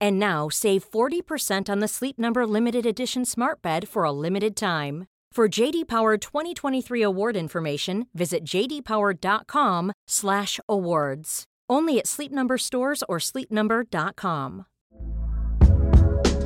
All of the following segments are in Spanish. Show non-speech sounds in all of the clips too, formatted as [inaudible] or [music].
And now save 40% on the Sleep Number limited edition Smart Bed for a limited time. For JD Power 2023 award information, visit jdpower.com/awards. Only at Sleep Number stores or sleepnumber.com.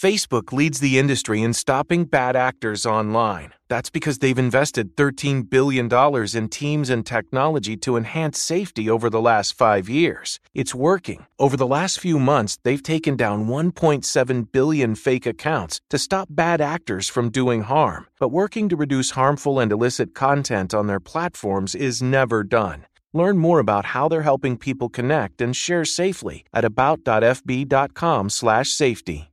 Facebook leads the industry in stopping bad actors online. That's because they've invested $13 billion in teams and technology to enhance safety over the last five years. It's working. Over the last few months, they've taken down 1.7 billion fake accounts to stop bad actors from doing harm. But working to reduce harmful and illicit content on their platforms is never done. Learn more about how they're helping people connect and share safely at about.fb.com/safety.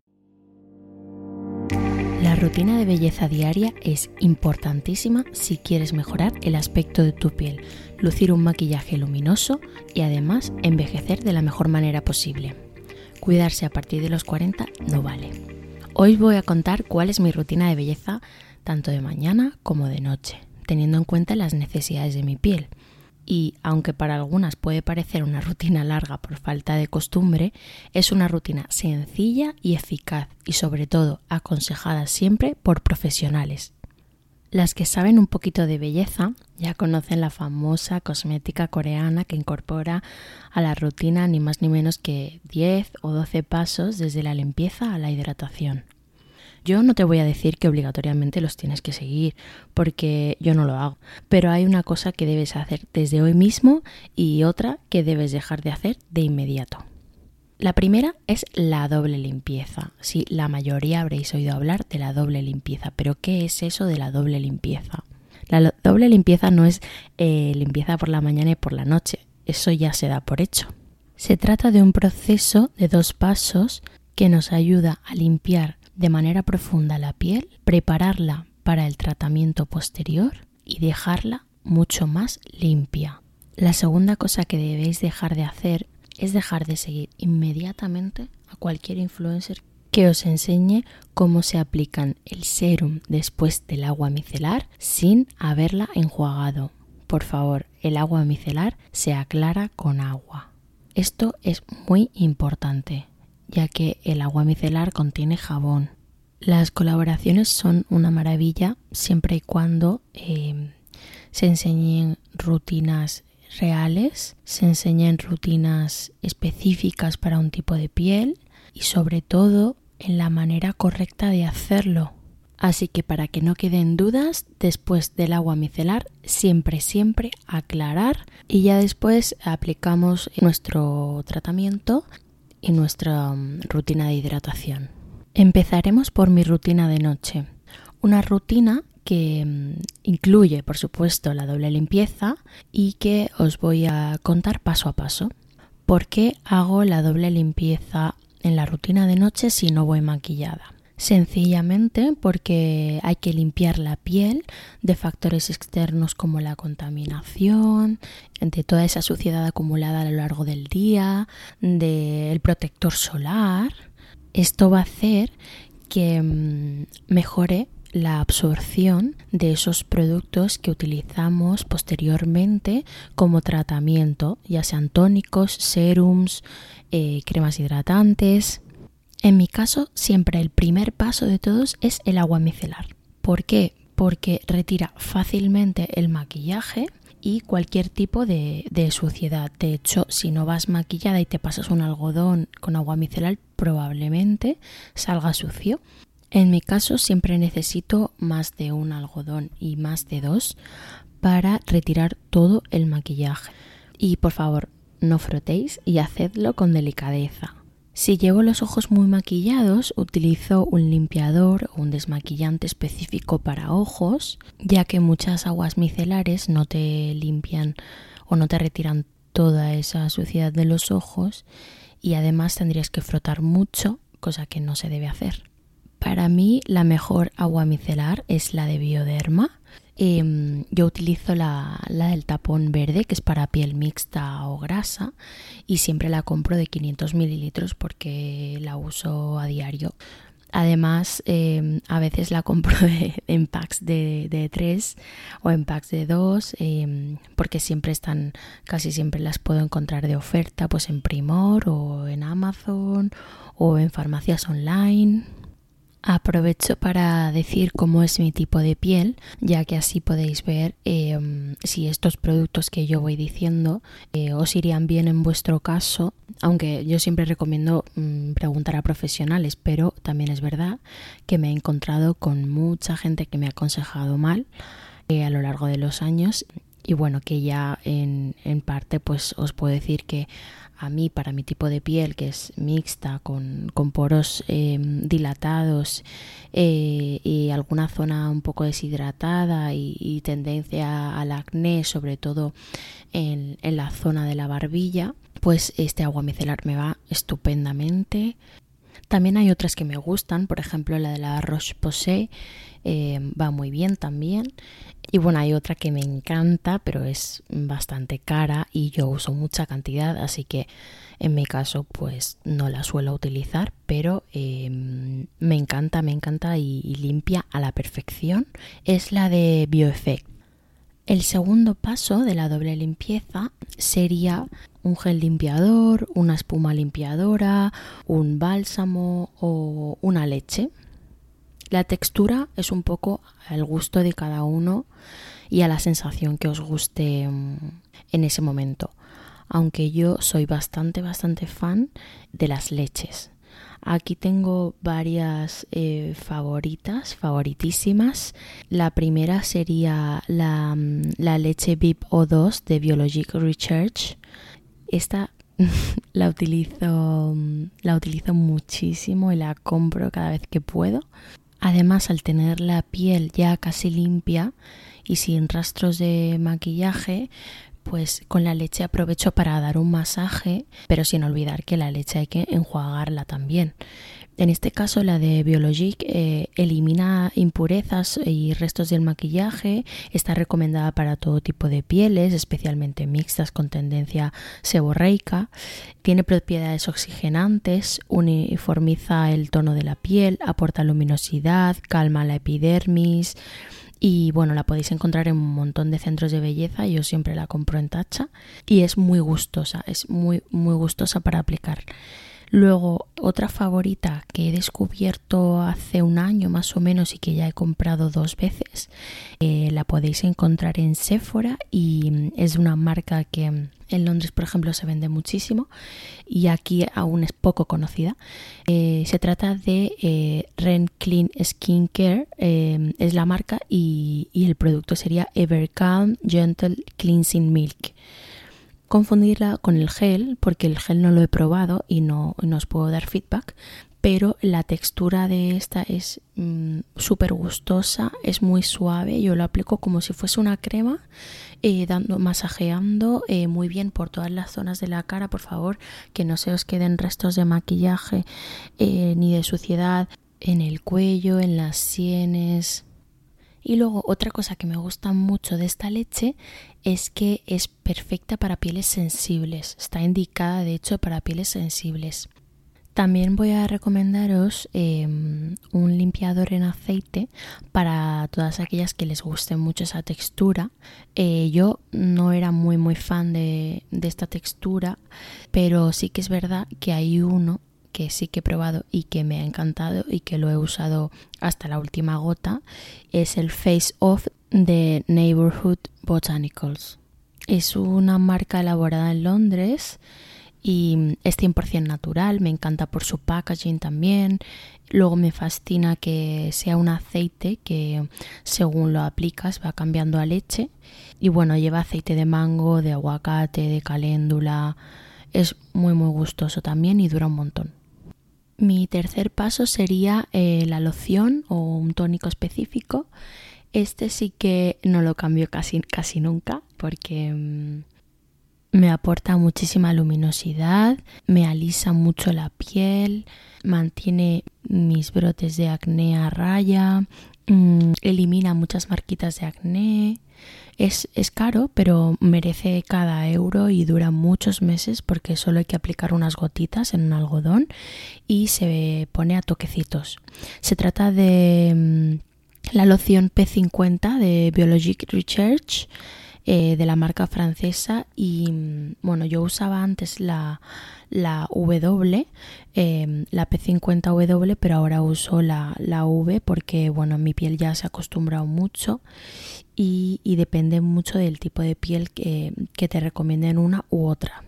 La rutina de belleza diaria es importantísima si quieres mejorar el aspecto de tu piel, lucir un maquillaje luminoso y además envejecer de la mejor manera posible. Cuidarse a partir de los 40 no vale. Hoy voy a contar cuál es mi rutina de belleza tanto de mañana como de noche, teniendo en cuenta las necesidades de mi piel y aunque para algunas puede parecer una rutina larga por falta de costumbre, es una rutina sencilla y eficaz y sobre todo aconsejada siempre por profesionales. Las que saben un poquito de belleza ya conocen la famosa cosmética coreana que incorpora a la rutina ni más ni menos que 10 o 12 pasos desde la limpieza a la hidratación. Yo no te voy a decir que obligatoriamente los tienes que seguir, porque yo no lo hago, pero hay una cosa que debes hacer desde hoy mismo y otra que debes dejar de hacer de inmediato. La primera es la doble limpieza. Sí, la mayoría habréis oído hablar de la doble limpieza, pero ¿qué es eso de la doble limpieza? La doble limpieza no es eh, limpieza por la mañana y por la noche, eso ya se da por hecho. Se trata de un proceso de dos pasos que nos ayuda a limpiar de manera profunda la piel, prepararla para el tratamiento posterior y dejarla mucho más limpia. La segunda cosa que debéis dejar de hacer es dejar de seguir inmediatamente a cualquier influencer que os enseñe cómo se aplican el serum después del agua micelar sin haberla enjuagado. Por favor, el agua micelar se aclara con agua. Esto es muy importante ya que el agua micelar contiene jabón. Las colaboraciones son una maravilla siempre y cuando eh, se enseñen rutinas reales, se enseñen rutinas específicas para un tipo de piel y sobre todo en la manera correcta de hacerlo. Así que para que no queden dudas, después del agua micelar, siempre, siempre aclarar y ya después aplicamos nuestro tratamiento y nuestra mm, rutina de hidratación. Empezaremos por mi rutina de noche. Una rutina que mm, incluye, por supuesto, la doble limpieza y que os voy a contar paso a paso. ¿Por qué hago la doble limpieza en la rutina de noche si no voy maquillada? Sencillamente porque hay que limpiar la piel de factores externos como la contaminación, de toda esa suciedad acumulada a lo largo del día, del protector solar. Esto va a hacer que mm, mejore la absorción de esos productos que utilizamos posteriormente como tratamiento, ya sean tónicos, serums, eh, cremas hidratantes. En mi caso, siempre el primer paso de todos es el agua micelar. ¿Por qué? Porque retira fácilmente el maquillaje y cualquier tipo de, de, suciedad. De hecho, si no vas maquillada y te pasas un algodón con agua micelar, probablemente salga sucio. En mi caso siempre necesito más de un algodón y más de dos para retirar todo el maquillaje. Y por favor, no frotéis y hacedlo con delicadeza. Si llevo los ojos muy maquillados, utilizo un limpiador o un desmaquillante específico para ojos, ya que muchas aguas micelares no te limpian o no te retiran toda esa suciedad de los ojos y además tendrías que frotar mucho, cosa que no se debe hacer. Para mí la mejor agua micelar es la de Bioderma. Em, yo utilizo la, la, del tapón verde, que es para piel mixta o grasa, y siempre la compro de 500 mililitros porque la uso a diario. Además, em, a veces la compro [laughs] en packs de, de 3 o en packs de 2, em, porque siempre están, casi siempre las puedo encontrar de oferta, pues en Primor o en Amazon o en farmacias online. Aprovecho para decir cómo es mi tipo de piel, ya que así podéis ver em, si estos productos que yo voy diciendo eh, os irían bien en vuestro caso, aunque yo siempre recomiendo mm, preguntar a profesionales, pero también es verdad que me he encontrado con mucha gente que me ha aconsejado mal eh, a lo largo de los años. Y bueno, que ya en, en parte pues os puedo decir que a mí, para mi tipo de piel, que es mixta, con, poros em, dilatados eh, y alguna zona un poco deshidratada y, tendencia al acné, sobre todo en, en, la zona de la barbilla, pues este agua micelar me va estupendamente. También hay otras que me gustan, por ejemplo la de la Roche-Posay eh, va muy bien también. Y bueno, hay otra que me encanta, pero es bastante cara y yo uso mucha cantidad, así que en mi caso pues no la suelo utilizar, pero em, me encanta, me encanta y, y limpia a la perfección. Es la de BioEffect. El segundo paso de la doble limpieza sería un gel limpiador, una espuma limpiadora, un bálsamo o una leche. La textura es un poco al gusto de cada uno y a la sensación que os guste mm, en ese momento. Aunque yo soy bastante, bastante fan de las leches. Aquí tengo varias eh, favoritas, favoritísimas. La primera sería la, mm, la leche VIP O2 de Biologic Research. Esta [laughs] la utilizo, mm, la utilizo muchísimo y la compro cada vez que puedo. Además, al tener la piel ya casi limpia y sin rastros de maquillaje, pues con la leche aprovecho para dar un masaje, pero sin olvidar que la leche hay que enjuagarla también. En este caso, la de Biologic eh, elimina impurezas y restos del maquillaje. Está recomendada para todo tipo de pieles, especialmente mixtas con tendencia seborreica. Tiene propiedades oxigenantes, uniformiza el tono de la piel, aporta luminosidad, calma la epidermis. Y bueno, la podéis encontrar en un montón de centros de belleza. Yo siempre la compro en tacha y es muy gustosa, es muy, muy gustosa para aplicar. Luego, otra favorita que he descubierto hace un año más o menos y que ya he comprado dos veces, eh, la podéis encontrar en Sephora y mm, es una marca que mm, en Londres, por ejemplo, se vende muchísimo y aquí aún es poco conocida. Eh, se trata de eh, Ren Clean Skin Care, es la marca y, y el producto sería Evercalm Gentle Cleansing Milk confundirla con el gel porque el gel no lo he probado y no, os puedo dar feedback pero la textura de esta es mm, súper gustosa, es muy suave, yo lo aplico como si fuese una crema, eh, dando, masajeando eh, muy bien por todas las zonas de la cara, por favor, que no se os queden restos de maquillaje eh, ni de suciedad. en el cuello, en las sienes. Y luego otra cosa que me gusta mucho de esta leche es que es perfecta para pieles sensibles. Está indicada de hecho para pieles sensibles. También voy a recomendaros em, un limpiador en aceite para todas aquellas que les guste mucho esa textura. Eh, yo no era muy muy fan de, de esta textura, pero sí que es verdad que hay uno que sí que he probado y que me ha encantado y que lo he usado hasta la última gota es el Face Off de Neighborhood Botanicals. Es una marca elaborada en Londres y es 100% natural, me encanta por su packaging también. Luego me fascina que sea un aceite que según lo aplicas va cambiando a leche. Y bueno, lleva aceite de mango, de aguacate, de caléndula. Es muy muy gustoso también y dura un montón. Mi tercer paso sería eh, la loción o un tónico específico. Este sí que no lo cambio casi, casi nunca porque mm, me aporta muchísima luminosidad, me alisa mucho la piel, mantiene mis brotes de acné a raya, mm, elimina muchas marquitas de acné, es, caro, pero merece cada euro y dura muchos meses porque solo hay que aplicar unas gotitas en un algodón y se pone a toquecitos. Se trata de mm, la loción P50 de Biologic Research eh, de la marca francesa y mm, bueno, yo usaba antes la, la W, em, la P50W, pero ahora uso la, la, V porque bueno, mi piel ya se ha acostumbrado mucho y, depende mucho del tipo de piel que, que te recomienden una u otra.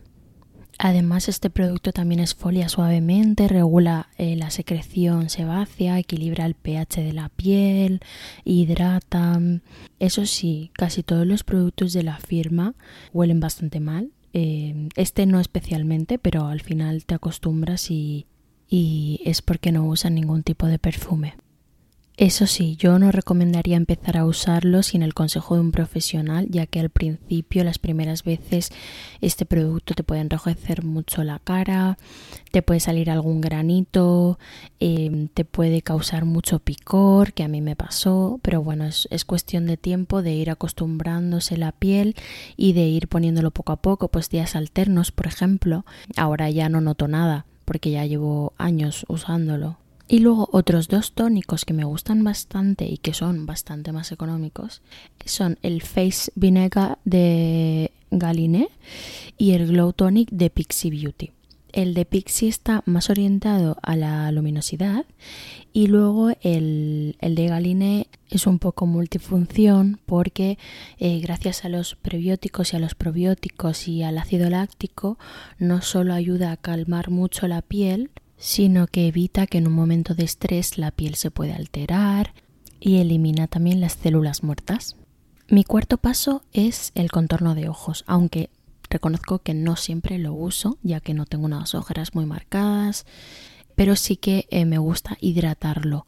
Además, este producto también esfolia suavemente, regula eh, la secreción sebácea, equilibra el pH de la piel, hidrata. Eso sí, casi todos los productos de la firma huelen bastante mal. Eh, este no especialmente, pero al final te acostumbras y, y es porque no usan ningún tipo de perfume. Eso sí, yo no recomendaría empezar a usarlo sin el consejo de un profesional, ya que al principio, las primeras veces, este producto te puede enrojecer mucho la cara, te puede salir algún granito, em, te puede causar mucho picor, que a mí me pasó, pero bueno, es, es cuestión de tiempo, de ir acostumbrándose la piel y de ir poniéndolo poco a poco, pues días alternos, por ejemplo. Ahora ya no noto nada, porque ya llevo años usándolo y luego otros dos tónicos que me gustan bastante y que son bastante más económicos son el Face Vinegar de Galine y el Glow Tonic de Pixie Beauty. El de Pixie está más orientado a la luminosidad y luego el, de Galine es un poco multifunción porque eh, gracias a los prebióticos y a los probióticos y al ácido láctico no solo ayuda a calmar mucho la piel, sino que evita que en un momento de estrés la piel se pueda alterar y elimina también las células muertas. Mi cuarto paso es el contorno de ojos, aunque reconozco que no siempre lo uso, ya que no tengo unas ojeras muy marcadas, pero sí que eh, me gusta hidratarlo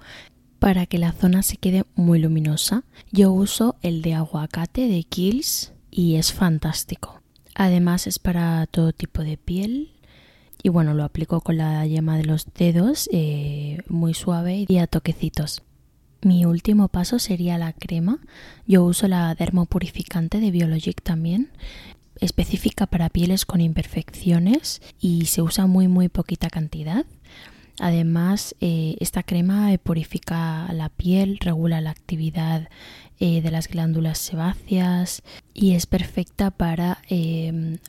para que la zona se quede muy luminosa. Yo uso el de aguacate de Kills y es fantástico. Además es para todo tipo de piel, y bueno, lo aplico con la yema de los dedos, eh, muy suave y a toquecitos. Mi último paso sería la crema. Yo uso la dermopurificante de Biologic también, específica para pieles con imperfecciones y se usa muy muy poquita cantidad. Además, eh, esta crema purifica la piel, regula la actividad eh, de las glándulas sebáceas y es perfecta para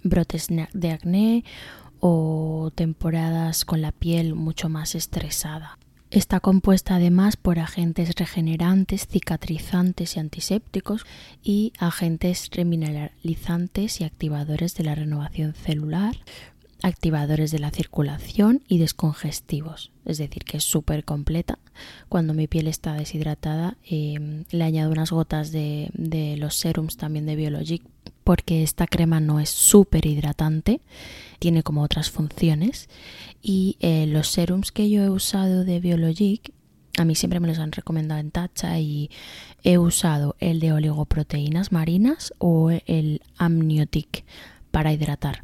brotes de acné o temporadas con la piel mucho más estresada. Está compuesta además por agentes regenerantes, cicatrizantes y antisépticos y agentes remineralizantes y activadores de la renovación celular, activadores de la circulación y descongestivos. Es decir, que es súper completa. Cuando mi piel está deshidratada, eh, le añado unas gotas de, de los serums también de Biologic porque esta crema no es súper hidratante, tiene como otras funciones. Y eh, los serums que yo he usado de Biologic, a mí siempre me los han recomendado en tacha y he usado el de oligoproteínas marinas o el amniotic para hidratar.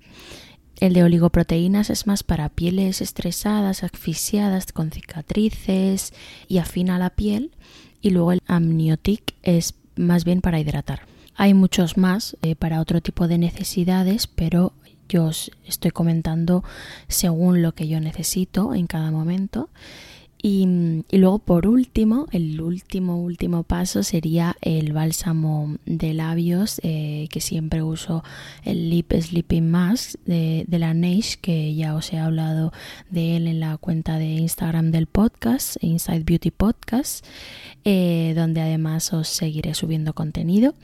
El de oligoproteínas es más para pieles estresadas, asfixiadas, con cicatrices y afina la piel. Y luego el amniotic es más bien para hidratar. Hay muchos más eh, para otro tipo de necesidades, pero yo os estoy comentando según lo que yo necesito en cada momento. Y, luego por último, el último, último paso sería el bálsamo de labios eh, que siempre uso el Lip Sleeping Mask de, la Neish que ya os he hablado de él en la cuenta de Instagram del podcast, Inside Beauty Podcast, eh, donde además os seguiré subiendo contenido.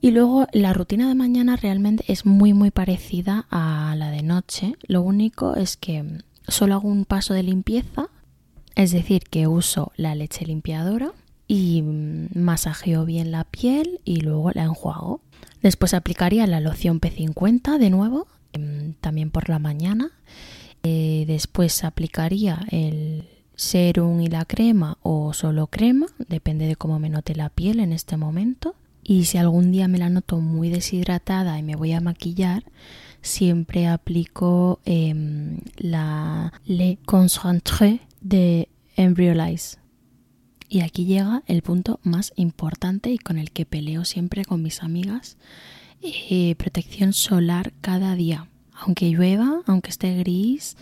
Y luego la rutina de mañana realmente es muy muy parecida a la de noche. Lo único es que solo hago un paso de limpieza, es decir, que uso la leche limpiadora y masajeo bien la piel y luego la enjuago. Después aplicaría la loción P50 de nuevo, em, también por la mañana. Eh, después aplicaría el serum y la crema o solo crema, depende de cómo me note la piel en este momento. Y si algún día me la noto muy deshidratada y me voy a maquillar, siempre aplico em, la Le Concentré de Embryolize. Y aquí llega el punto más importante y con el que peleo siempre con mis amigas. Eh, protección solar cada día. Aunque llueva, aunque esté gris,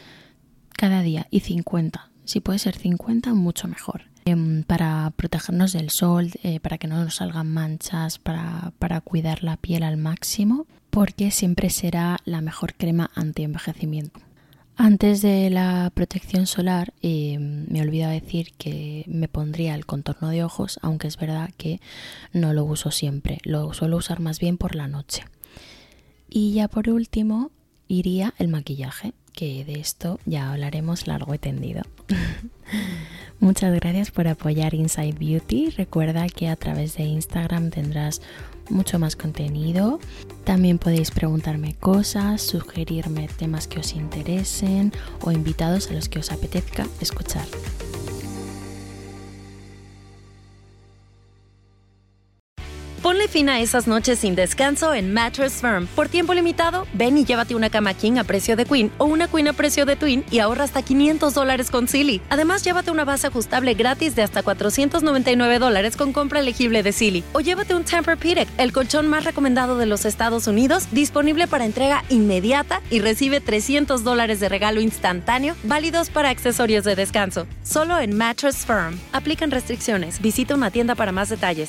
cada día. Y 50. Si puede ser 50, mucho mejor. Em, para protegernos del sol, eh, para que no nos salgan manchas, para, para cuidar la piel al máximo, porque siempre será la mejor crema anti-envejecimiento. Antes de la protección solar, em, me olvidaba decir que me pondría el contorno de ojos, aunque es verdad que no lo uso siempre, lo suelo usar más bien por la noche. Y ya por último, iría el maquillaje, que de esto ya hablaremos largo y tendido. [laughs] Muchas gracias por apoyar Inside Beauty. Recuerda que a través de Instagram tendrás mucho más contenido. También podéis preguntarme cosas, sugerirme temas que os interesen o invitados a los que os apetezca escuchar. Ponle fin a esas noches sin descanso en Mattress Firm. Por tiempo limitado, ven y llévate una cama king a precio de queen o una queen a precio de twin y ahorra hasta 500 dólares con Silly. Además, llévate una base ajustable gratis de hasta 499 dólares con compra elegible de Silly. O llévate un Tempur-Pedic, el colchón más recomendado de los Estados Unidos, disponible para entrega inmediata y recibe 300 dólares de regalo instantáneo, válidos para accesorios de descanso. Solo en Mattress Firm. Aplican restricciones. Visita una tienda para más detalles.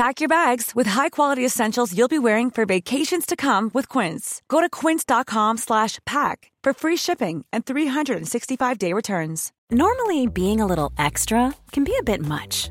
Pack your bags with high-quality essentials you'll be wearing for vacations to come with Quince. Go to quince.com slash pack for free shipping and 365-day returns. Normally, being a little extra can be a bit much,